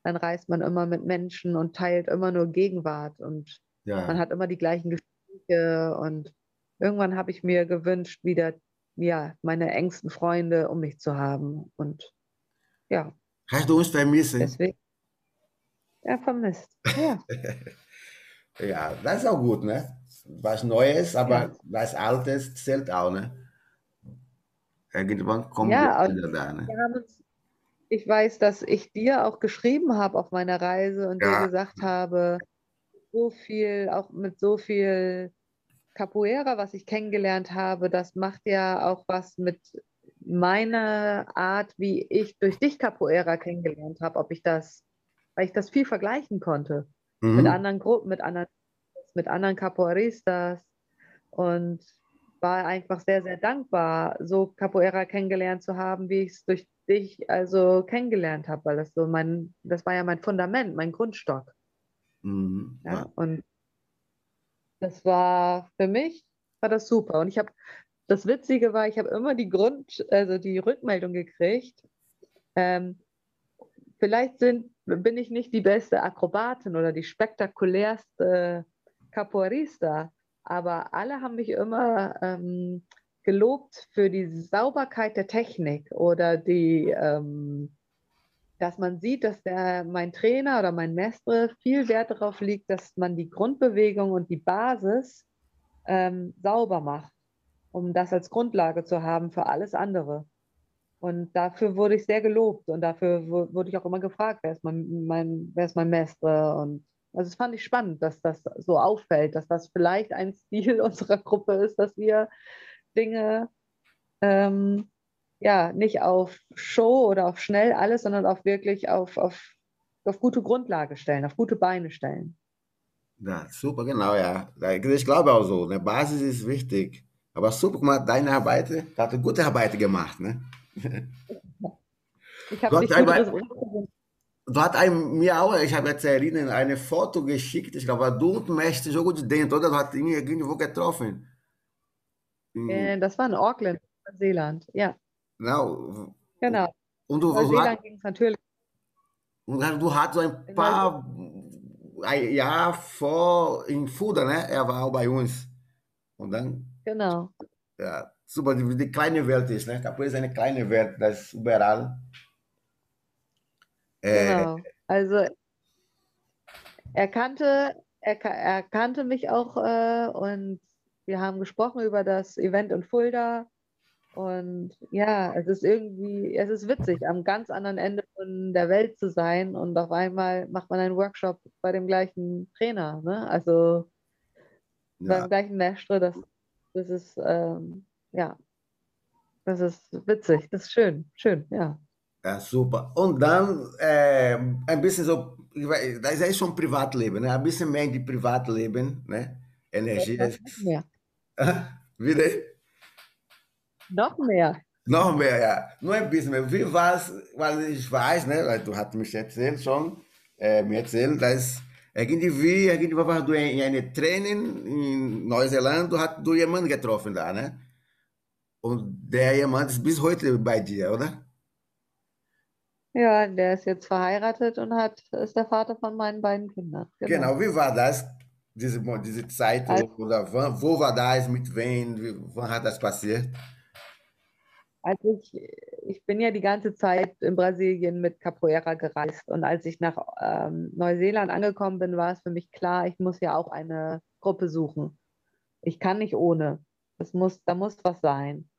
dann reist man immer mit Menschen und teilt immer nur Gegenwart und ja. man hat immer die gleichen Gespräche und irgendwann habe ich mir gewünscht, wieder ja, meine engsten Freunde um mich zu haben. Und ja. Hast du uns vermisst? Deswegen, ja, vermisst. Ja. [laughs] ja, das ist auch gut, ne? Was Neues, aber ja. was Altes zählt auch, ne? Irgendwann kommt ja, wieder da, ne? Uns, ich weiß, dass ich dir auch geschrieben habe auf meiner Reise und ja. dir gesagt habe, so viel, auch mit so viel Capoeira, was ich kennengelernt habe, das macht ja auch was mit meiner Art, wie ich durch dich Capoeira kennengelernt habe, ob ich das, weil ich das viel vergleichen konnte mhm. mit anderen Gruppen, mit anderen, mit anderen Capoeiristas und war einfach sehr, sehr dankbar, so Capoeira kennengelernt zu haben, wie ich es durch dich also kennengelernt habe, weil das so mein, das war ja mein Fundament, mein Grundstock. Mhm. Ja, und das war für mich war das super. Und ich habe, das Witzige war, ich habe immer die Grund, also die Rückmeldung gekriegt. Ähm, vielleicht sind, bin ich nicht die beste Akrobatin oder die spektakulärste Capoeirista, aber alle haben mich immer ähm, gelobt für die Sauberkeit der Technik oder die, ähm, dass man sieht, dass der, mein Trainer oder mein Mestre viel Wert darauf liegt, dass man die Grundbewegung und die Basis ähm, sauber macht, um das als Grundlage zu haben für alles andere. Und dafür wurde ich sehr gelobt und dafür wurde ich auch immer gefragt, wer ist mein, mein, wer ist mein Mestre? Und also das fand ich spannend, dass das so auffällt, dass das vielleicht ein Stil [laughs] unserer Gruppe ist, dass wir Dinge ähm, ja, nicht auf Show oder auf schnell alles, sondern auch wirklich auf, auf, auf gute Grundlage stellen, auf gute Beine stellen. Ja, super, genau, ja. Ich glaube auch so, eine Basis ist wichtig. Aber super, mal, deine Arbeit, hat eine gute Arbeit gemacht, ne? [laughs] Ich habe nicht einmal, Du hast einem, mir auch, ich habe jetzt erinnert, eine Foto geschickt, ich glaube, du und Mestre Jogo de Dentro, oder? Du hast ihn irgendwo getroffen. Äh, das war in Auckland, Neuseeland, ja. Genau. Genau. Und du, Neuseeland ging es natürlich. Und du hattest so ein paar ein Jahr vor in Fuda, ne? Er war auch bei uns. Und dann. Genau. Ja, super, die, die kleine Welt ist, ne? Capoeira ist eine kleine Welt, das ist überall. Äh, genau. Also er kannte, er, er kannte mich auch äh, und wir haben gesprochen über das Event in Fulda Und ja, es ist irgendwie, es ist witzig, am ganz anderen Ende von der Welt zu sein und auf einmal macht man einen Workshop bei dem gleichen Trainer, ne? Also ja. beim gleichen Mestre, das, das ist, ähm, ja, das ist witzig, das ist schön, schön, ja. Ja, super. Und dann äh, ein bisschen so, das ist schon Privatleben, ne? ein bisschen mehr in die Privatleben, ne? Energie. Das, mehr. Wieder? Noch mehr. Noch mehr, ja. Nur ein bisschen mehr. Wie war es, weil ich weiß, ne, du hast mich erzählt schon, äh, mir erzählt, dass irgendwie, irgendwie war du in einem Training in Neuseeland, du hast du jemanden getroffen da, ne? Und der jemand ist bis heute bei dir, oder? Ja, der ist jetzt verheiratet und hat, ist der Vater von meinen beiden Kindern. Genau, genau wie war das, diese, diese Zeit, also, oder wo war das, mit wem, wie, wann hat das passiert? Also ich, ich bin ja die ganze Zeit in Brasilien mit Capoeira gereist und als ich nach ähm, Neuseeland angekommen bin, war es für mich klar, ich muss ja auch eine Gruppe suchen. Ich kann nicht ohne. Es muss, da muss was sein.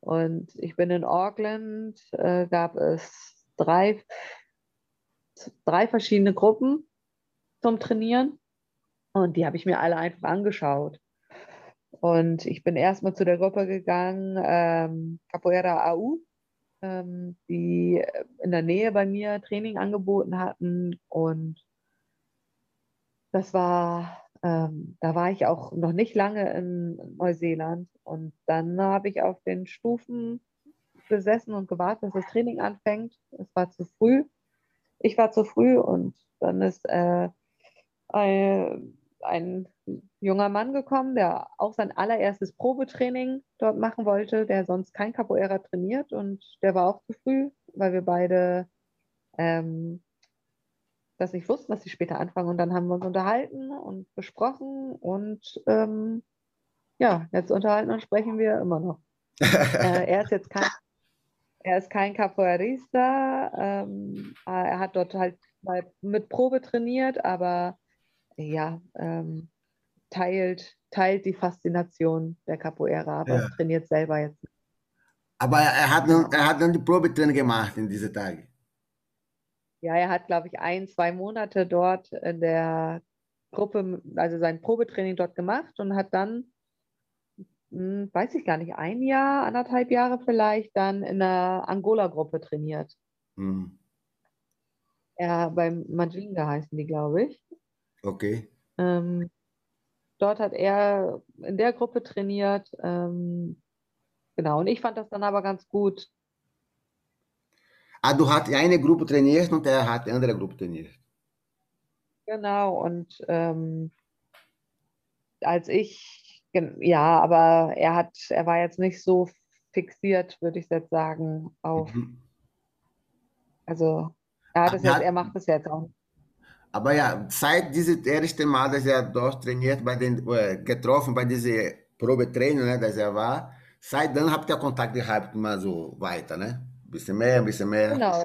Und ich bin in Auckland, äh, gab es drei, drei verschiedene Gruppen zum Trainieren und die habe ich mir alle einfach angeschaut. Und ich bin erstmal zu der Gruppe gegangen, ähm, Capoeira AU, ähm, die in der Nähe bei mir Training angeboten hatten. Und das war, ähm, da war ich auch noch nicht lange in Neuseeland. Und dann habe ich auf den Stufen gesessen und gewartet, dass das Training anfängt. Es war zu früh. Ich war zu früh und dann ist äh, ein, junger Mann gekommen, der auch sein allererstes Probetraining dort machen wollte, der sonst kein Capoeira trainiert und der war auch zu früh, weil wir beide ähm, das nicht wussten, dass sie später anfangen. Und dann haben wir uns unterhalten und besprochen und ähm, ja, jetzt unterhalten und sprechen wir immer noch. [laughs] äh, er ist jetzt kein, er ist kein Capoeirista, ähm, er hat dort halt mal mit Probe trainiert, aber ja, ähm, teilt, teilt die Faszination der Capoeira, aber ja. trainiert selber jetzt. Aber er hat, dann, er hat dann die Probetraining gemacht in diesen Tagen. Ja, er hat, glaube ich, ein, zwei Monate dort in der Gruppe, also sein Probetraining dort gemacht und hat dann, hm, weiß ich gar nicht, ein Jahr, anderthalb Jahre vielleicht, dann in der Angola-Gruppe trainiert. Hm. Ja, beim Majinga heißen die, glaube ich. Okay. Ähm, dort hat er in der Gruppe trainiert. Ähm, genau, und ich fand das dann aber ganz gut. Ah, du hast eine Gruppe trainiert und er hat eine andere Gruppe trainiert. Genau, und ähm, als ich, ja, aber er hat, er war jetzt nicht so fixiert, würde ich jetzt sagen, auf. Mhm. Also er hat es jetzt, er macht es jetzt auch aber ja, seit diesem ersten Mal, dass er dort trainiert, bei den, äh, getroffen bei diesem Probetraining, ne, dass er war, seit dann habt ihr Kontakt gehabt, mal so weiter, ne? Ein bisschen mehr, ein bisschen mehr. Genau.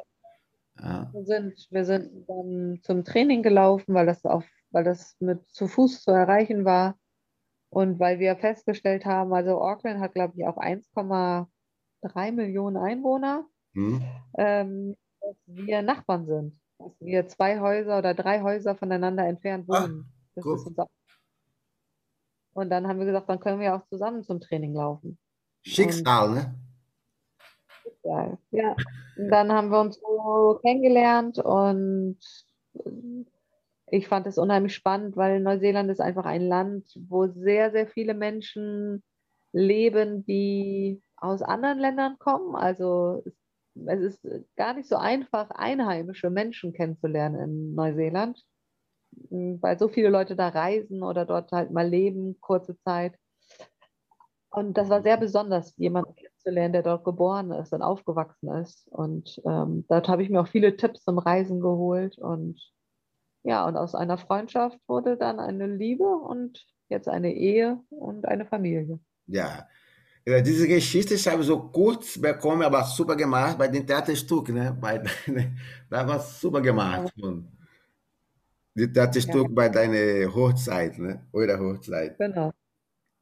Ja. Wir, sind, wir sind dann zum Training gelaufen, weil das, auf, weil das mit zu Fuß zu erreichen war. Und weil wir festgestellt haben, also Auckland hat, glaube ich, auch 1,3 Millionen Einwohner, hm. ähm, dass wir Nachbarn sind dass wir zwei Häuser oder drei Häuser voneinander entfernt ah, wohnen. Ah, unser... Und dann haben wir gesagt, dann können wir auch zusammen zum Training laufen. Schicksal, und, ne? Schicksal, ja. Und dann haben wir uns so kennengelernt und ich fand es unheimlich spannend, weil Neuseeland ist einfach ein Land, wo sehr, sehr viele Menschen leben, die aus anderen Ländern kommen. Also es ist gar nicht so einfach, einheimische Menschen kennenzulernen in Neuseeland, hm, weil so viele Leute da reisen oder dort halt mal leben, kurze Zeit. Und das war sehr besonders, jemanden kennenzulernen, der dort geboren ist und aufgewachsen ist. Und ähm, dort habe ich mir auch viele Tipps zum Reisen geholt. Und ja, und aus einer Freundschaft wurde dann eine Liebe und jetzt eine Ehe und eine Familie. Ja, diese Geschichte ich habe so kurz bekommen, aber super gemacht bei dem Theaterstück, ne? Bei, ne? [laughs] Da war super gemacht. Ja. Die Theaterstück ja. bei deiner Hochzeit, ne? Eurer Hochzeit. Genau.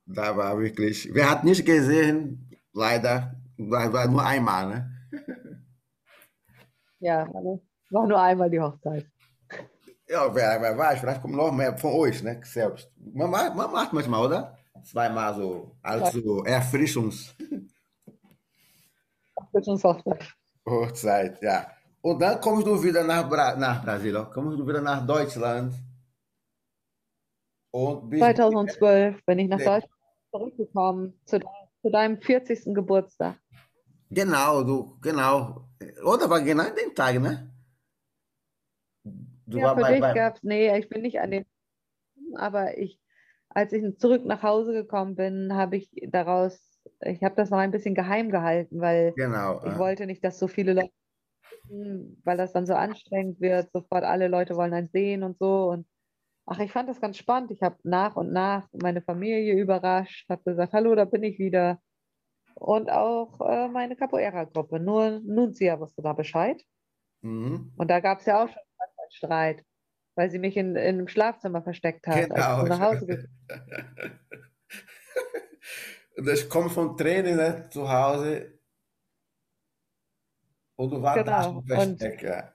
Da war wirklich, wer hat nicht gesehen, leider, War, war nur einmal, ne? [laughs] Ja, war nur einmal die Hochzeit. Ja, wer, wer weiß, vielleicht kommt noch mehr von euch, ne? Selbst. Man, man macht manchmal, oder? Zweimal so, also Erfrischungs. Hochzeit, ja. Und dann kommst du wieder nach, Bra nach Brasilien, kommst du wieder nach Deutschland. Und 2012 bin ich nach Deutschland zurückgekommen, zu, zu deinem 40. Geburtstag. Genau, du, genau. Oder war genau an dem Tag, ne? Du ja, für bei, dich bei... gab es, nee, ich bin nicht an dem, aber ich, als ich zurück nach Hause gekommen bin, habe ich daraus, ich habe das noch ein bisschen geheim gehalten, weil genau, ich ja. wollte nicht, dass so viele Leute, weil das dann so anstrengend wird, sofort alle Leute wollen einen sehen und so und ach, ich fand das ganz spannend. Ich habe nach und nach meine Familie überrascht, habe gesagt, hallo, da bin ich wieder. Und auch äh, meine Capoeira-Gruppe. Nur Nunzia wusste da Bescheid. Mhm. Und da gab es ja auch schon Streit, weil sie mich in, in einem Schlafzimmer versteckt hat, genau. als ich nach Hause gekommen Und ich komme von Training ne, zu Hause und du warst genau. da versteckt. Ja.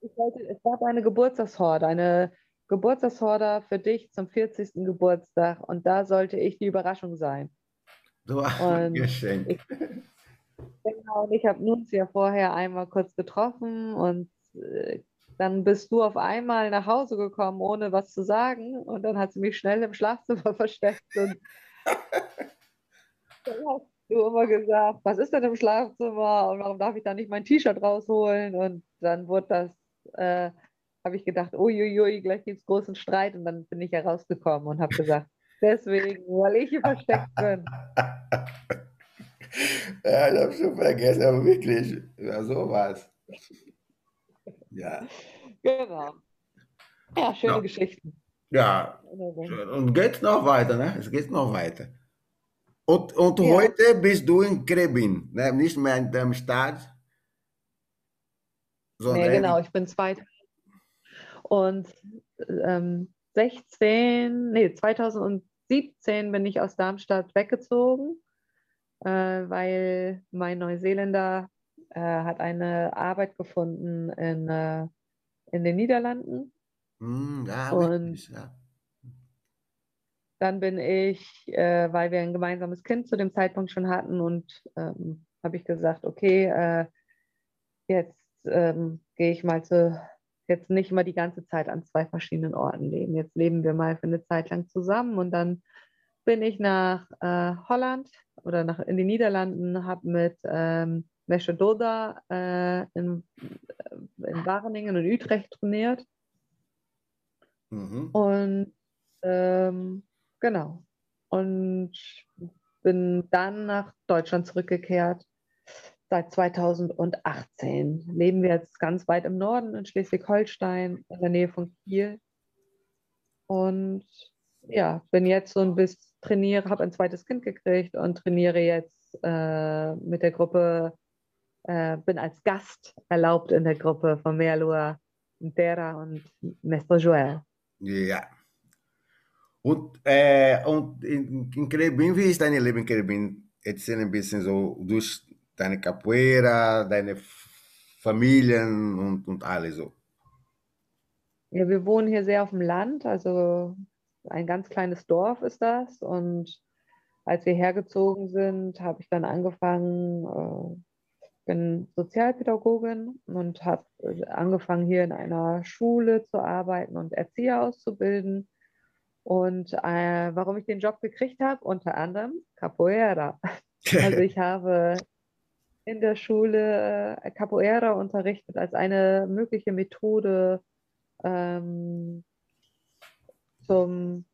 Ich wollte, es gab eine Geburtstagshorde, eine Geburtstagshorde für dich zum 40. Geburtstag und da sollte ich die Überraschung sein. Du hast ein Geschenk. Ich, genau, und ich habe Nunzia vorher einmal kurz getroffen und äh, dann bist du auf einmal nach Hause gekommen, ohne was zu sagen. Und dann hat sie mich schnell im Schlafzimmer [laughs] versteckt. Und [laughs] dann hast du immer gesagt, was ist denn im Schlafzimmer? Und warum darf ich da nicht mein T-Shirt rausholen? Und dann wurde das, äh, habe ich gedacht, uiuiui, gleich gibt es großen Streit. Und dann bin ich herausgekommen und habe gesagt, [laughs] deswegen, weil ich hier versteckt bin. Ja, ich habe schon vergessen, aber wirklich, ja, so war es. Ja. Genau. Ja, schöne ja. Geschichten. Ja, und geht noch weiter, ne? Es geht noch weiter. Und, und ja. heute bist du in Krebin, ne? nicht mehr in dem Stadt. Nee, genau, ich bin zwei. Und ähm, 16, nee, 2017 bin ich aus Darmstadt weggezogen, äh, weil mein Neuseeländer äh, hat eine Arbeit gefunden in, äh, in den Niederlanden. Mm, ja, und ja. dann bin ich, äh, weil wir ein gemeinsames Kind zu dem Zeitpunkt schon hatten und ähm, habe ich gesagt, okay, äh, jetzt ähm, gehe ich mal zu, jetzt nicht mal die ganze Zeit an zwei verschiedenen Orten leben. Jetzt leben wir mal für eine Zeit lang zusammen und dann bin ich nach äh, Holland oder nach, in die Niederlanden, habe mit ähm, Mesche Doda äh, in, äh, in Wageningen und Utrecht trainiert. Mhm. Und ähm, genau. Und bin dann nach Deutschland zurückgekehrt. Seit 2018 leben wir jetzt ganz weit im Norden in Schleswig-Holstein, in der Nähe von Kiel. Und ja, bin jetzt so ein bisschen trainiere, habe ein zweites Kind gekriegt und trainiere jetzt äh, mit der Gruppe äh, bin als Gast erlaubt in der Gruppe von Mealua Terra und Mestre Joel. Ja. Und, äh, und in, in Caribbean, wie ist dein Leben in Caribbean? Erzähl ein bisschen so durch deine Capoeira, deine Familien und, und alles so. Ja, wir wohnen hier sehr auf dem Land, also ein ganz kleines Dorf ist das. Und als wir hergezogen sind, habe ich dann angefangen, äh, bin Sozialpädagogin und habe äh, angefangen, hier in einer Schule zu arbeiten und Erzieher auszubilden. Und äh, warum ich den Job gekriegt habe, unter anderem Capoeira. [laughs] Also ich habe in der Schule äh, Capoeira unterrichtet als eine mögliche Methode ähm, zum,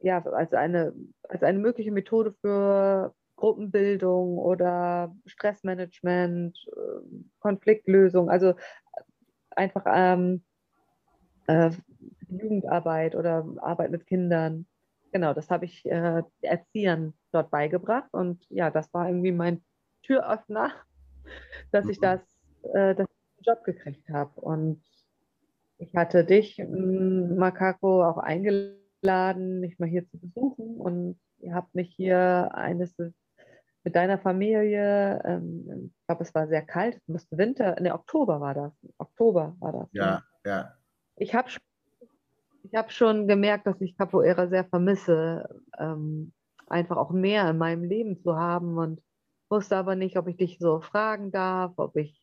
ja, als eine, als eine mögliche Methode für Gruppenbildung oder Stressmanagement, ähm, Konfliktlösung, also einfach ähm, äh, Jugendarbeit oder Arbeit mit Kindern. Genau, das habe ich äh, Erziehern dort beigebracht und ja, das war irgendwie mein Türöffner, [laughs] dass ich mhm. das, äh, das Job gekriegt habe. Und ich hatte dich, Makako, auch eingeladen, mich mal hier zu besuchen und ihr habt mich hier eines mit deiner Familie, ähm, ich glaube, es war sehr kalt, müsste Winter, ne, Oktober war das. Oktober war das. Ja, ne? ja. Ich habe ich hab schon gemerkt, dass ich Capoeira sehr vermisse, ähm, einfach auch mehr in meinem Leben zu haben und wusste aber nicht, ob ich dich so fragen darf, ob ich,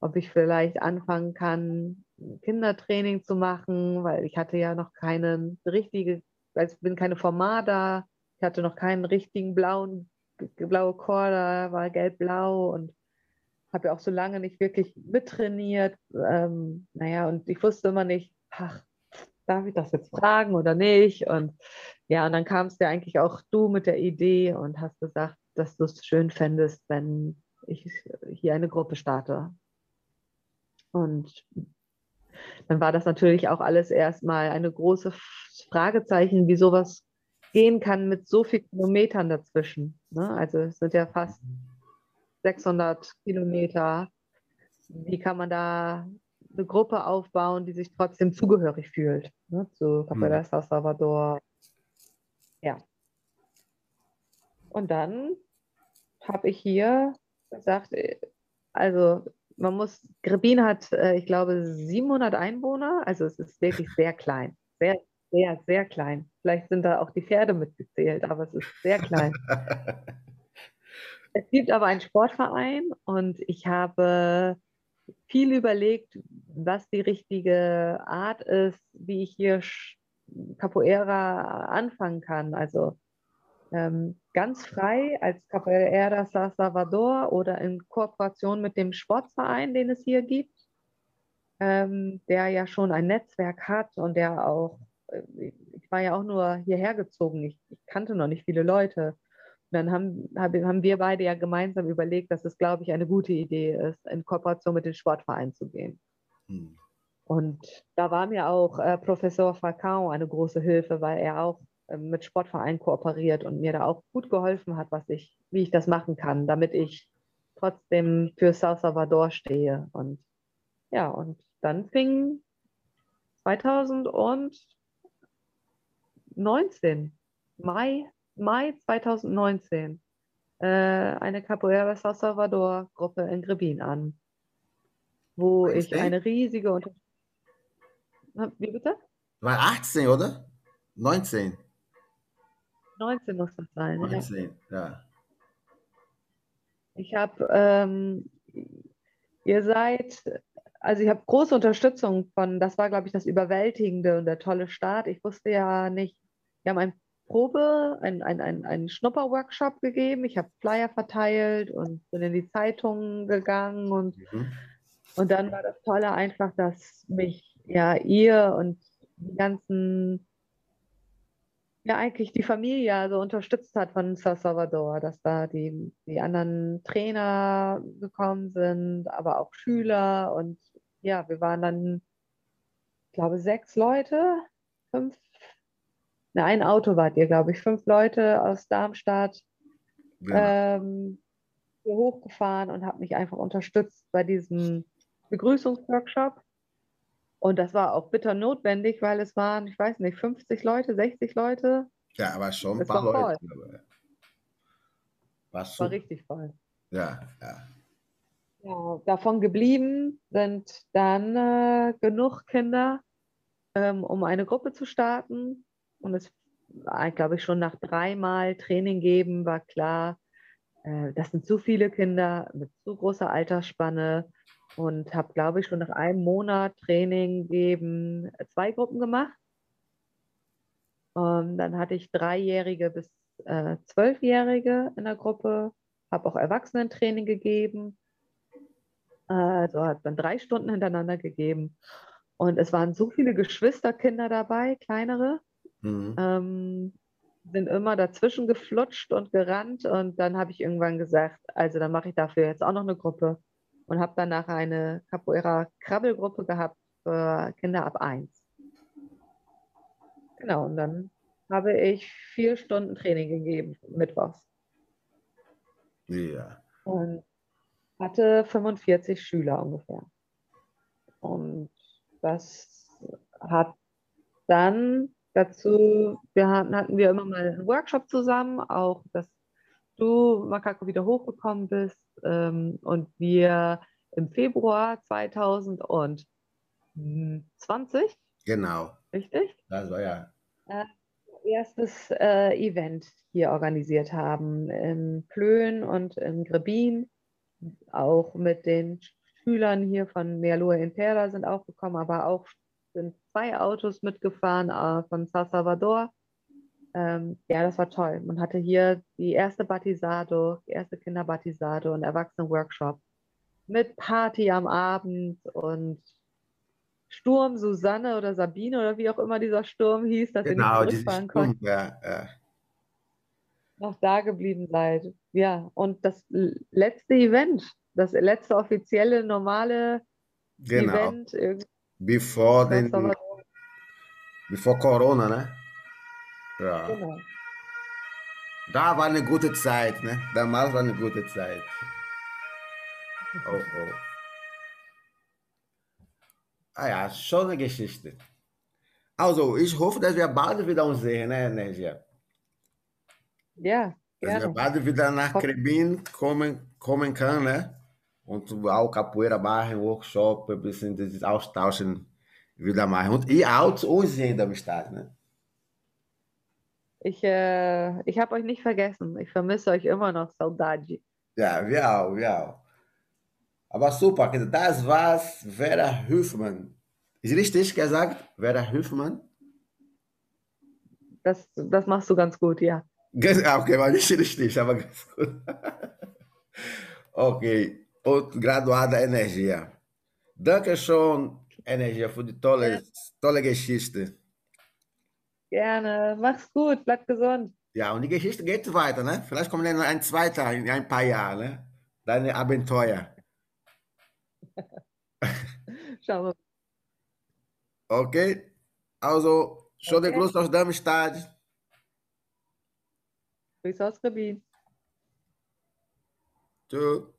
ob ich vielleicht anfangen kann, Kindertraining zu machen, weil ich hatte ja noch keinen richtige, also ich bin keine Formada, ich hatte noch keinen richtigen blauen blaue Korda, war gelb-blau und habe ja auch so lange nicht wirklich mittrainiert. Ähm, naja, und ich wusste immer nicht, ach, darf ich das jetzt fragen oder nicht? Und ja, und dann kamst ja eigentlich auch du mit der Idee und hast gesagt, dass du es schön fändest, wenn ich hier eine Gruppe starte. Und dann war das natürlich auch alles erstmal eine große Fragezeichen, wie sowas gehen kann mit so vielen Kilometern dazwischen. Ne? Also es sind ja fast 600 Kilometer. Wie kann man da eine Gruppe aufbauen, die sich trotzdem zugehörig fühlt ne? zu Capoeira mhm. Salvador? Ja. Und dann habe ich hier gesagt, äh, also man muss, Grebin hat, äh, ich glaube, 700 Einwohner, also es ist wirklich sehr klein, sehr, sehr, sehr klein. Vielleicht sind da auch die Pferde mitgezählt, aber es ist sehr klein. [laughs] es gibt aber einen Sportverein und ich habe viel überlegt, was die richtige Art ist, wie ich hier Capoeira anfangen kann. Also ähm, ganz frei als Capoeira Sa Salvador oder in Kooperation mit dem Sportverein, den es hier gibt, ähm, der ja schon ein Netzwerk hat und der auch ich war ja auch nur hierher gezogen, ich, ich kannte noch nicht viele Leute. Und dann haben, haben wir beide ja gemeinsam überlegt, dass es, glaube ich, eine gute Idee ist, in Kooperation mit dem Sportverein zu gehen. Hm. Und da war mir auch äh, Professor Falcao eine große Hilfe, weil er auch äh, mit Sportvereinen kooperiert und mir da auch gut geholfen hat, was ich, wie ich das machen kann, damit ich trotzdem für Sao Salvador stehe. Und ja, und dann fing 2000 und 2019, Mai, Mai 2019, äh, eine Capoeira Sao Salvador Gruppe in Grebin an, wo 19? ich eine riesige Unter Wie bitte? War 18, oder? 19. 19 muss das sein. 19, ja. ja. Ich habe, ähm, ihr seid also ich habe große Unterstützung von, das war, glaube ich, das Überwältigende und der tolle Start. Ich wusste ja nicht, wir haben ein Probe, einen ein, ein Schnupperworkshop gegeben. Ich habe Flyer verteilt und bin in die Zeitungen gegangen und, mhm. und dann war das Tolle einfach, dass mich ja ihr und die ganzen, ja eigentlich die Familie also unterstützt hat von San Salvador, dass da die, die anderen Trainer gekommen sind, aber auch Schüler und ja, wir waren dann, ich glaube, sechs Leute, fünf, Ne, ein Auto wart ihr, glaube ich, fünf Leute aus Darmstadt ja. ähm, hier hochgefahren und habe mich einfach unterstützt bei diesem Begrüßungsworkshop. Und das war auch bitter notwendig, weil es waren, ich weiß nicht, 50 Leute, 60 Leute. Ja, aber schon ein paar war Leute. Voll. War, war richtig voll. Ja, ja. Ja, davon geblieben sind dann äh, genug Kinder, ähm, um eine Gruppe zu starten. Und es war, glaube ich, schon nach dreimal Training geben, war klar, äh, das sind zu viele Kinder mit zu großer Altersspanne und habe, glaube ich, schon nach einem Monat Training geben zwei Gruppen gemacht. Und dann hatte ich Dreijährige bis äh, Zwölfjährige in der Gruppe, habe auch Erwachsenentraining gegeben. Also hat man drei Stunden hintereinander gegeben. Und es waren so viele Geschwisterkinder dabei, kleinere. Mhm. Ähm, sind immer dazwischen geflutscht und gerannt und dann habe ich irgendwann gesagt, also dann mache ich dafür jetzt auch noch eine Gruppe und habe danach eine Capoeira-Krabbelgruppe gehabt für Kinder ab 1. Genau, und dann habe ich vier Stunden Training gegeben, mittwochs. Ja. Und hatte 45 Schüler ungefähr. Und das hat dann Dazu wir hatten, wir immer mal einen Workshop zusammen, auch das du, Makako, wieder hochgekommen bist ähm, und wir im Februar 2020 Genau. Richtig? Das war ja. Äh, erstes äh, Event hier organisiert haben in Plön und in Grebin. Auch mit den Schülern hier von Mealua Impera sind auch gekommen, aber auch sind zwei Autos mitgefahren äh, von San Salvador. Ähm, ja, das war toll. Man hatte hier die erste Batisado, die erste Kinderbatisado und Erwachsenen-Workshop mit Party am Abend und Sturm Susanne oder Sabine oder wie auch immer dieser Sturm hieß, dass genau, ihr nicht zurückfahren Sturm, konntet. Ja, ja. Noch da geblieben seid. Ja, und das letzte Event, das letzte offizielle, normale genau. Event. Bevor, den, bevor Corona, ne? Ja. Genau. Da war eine gute Zeit, ne? Damals war eine gute Zeit. Oh, oh. Ah ja, schon eine Geschichte. Also, ich hoffe, dass wir bald wieder uns sehen, ne, Energia? Ja, Dass wir bald wieder nach Krebin kommen, kommen können, ne? Und auch Capoeira machen, Workshop, ein bisschen dieses Austauschen wieder machen. Und ihr auch zu uns sehen da Stadt, ne? Ich, äh, ich habe euch nicht vergessen. Ich vermisse euch immer noch, Saudade. Ja, wir auch, wir auch. Aber super, das war's, Vera Hüfmann. Ist richtig gesagt, Vera Hüfmann? Das, das machst du ganz gut, ja. Okay, war nicht richtig, aber ganz gut. [laughs] Okay, graduada Energia. Danke schon, Energia, für die tolle, tolle Geschichte. Gerne, mach's gut, bleib gesund. Ja, und die Geschichte geht weiter, ne? Vielleicht kommt dann ein zweiter in ein paar Jahren, ne? Deine Abenteuer. [laughs] Schauen wir. Okay, also, schöne okay. Grüße aus Darmstadt. Grüße aus Rabin. Tschüss.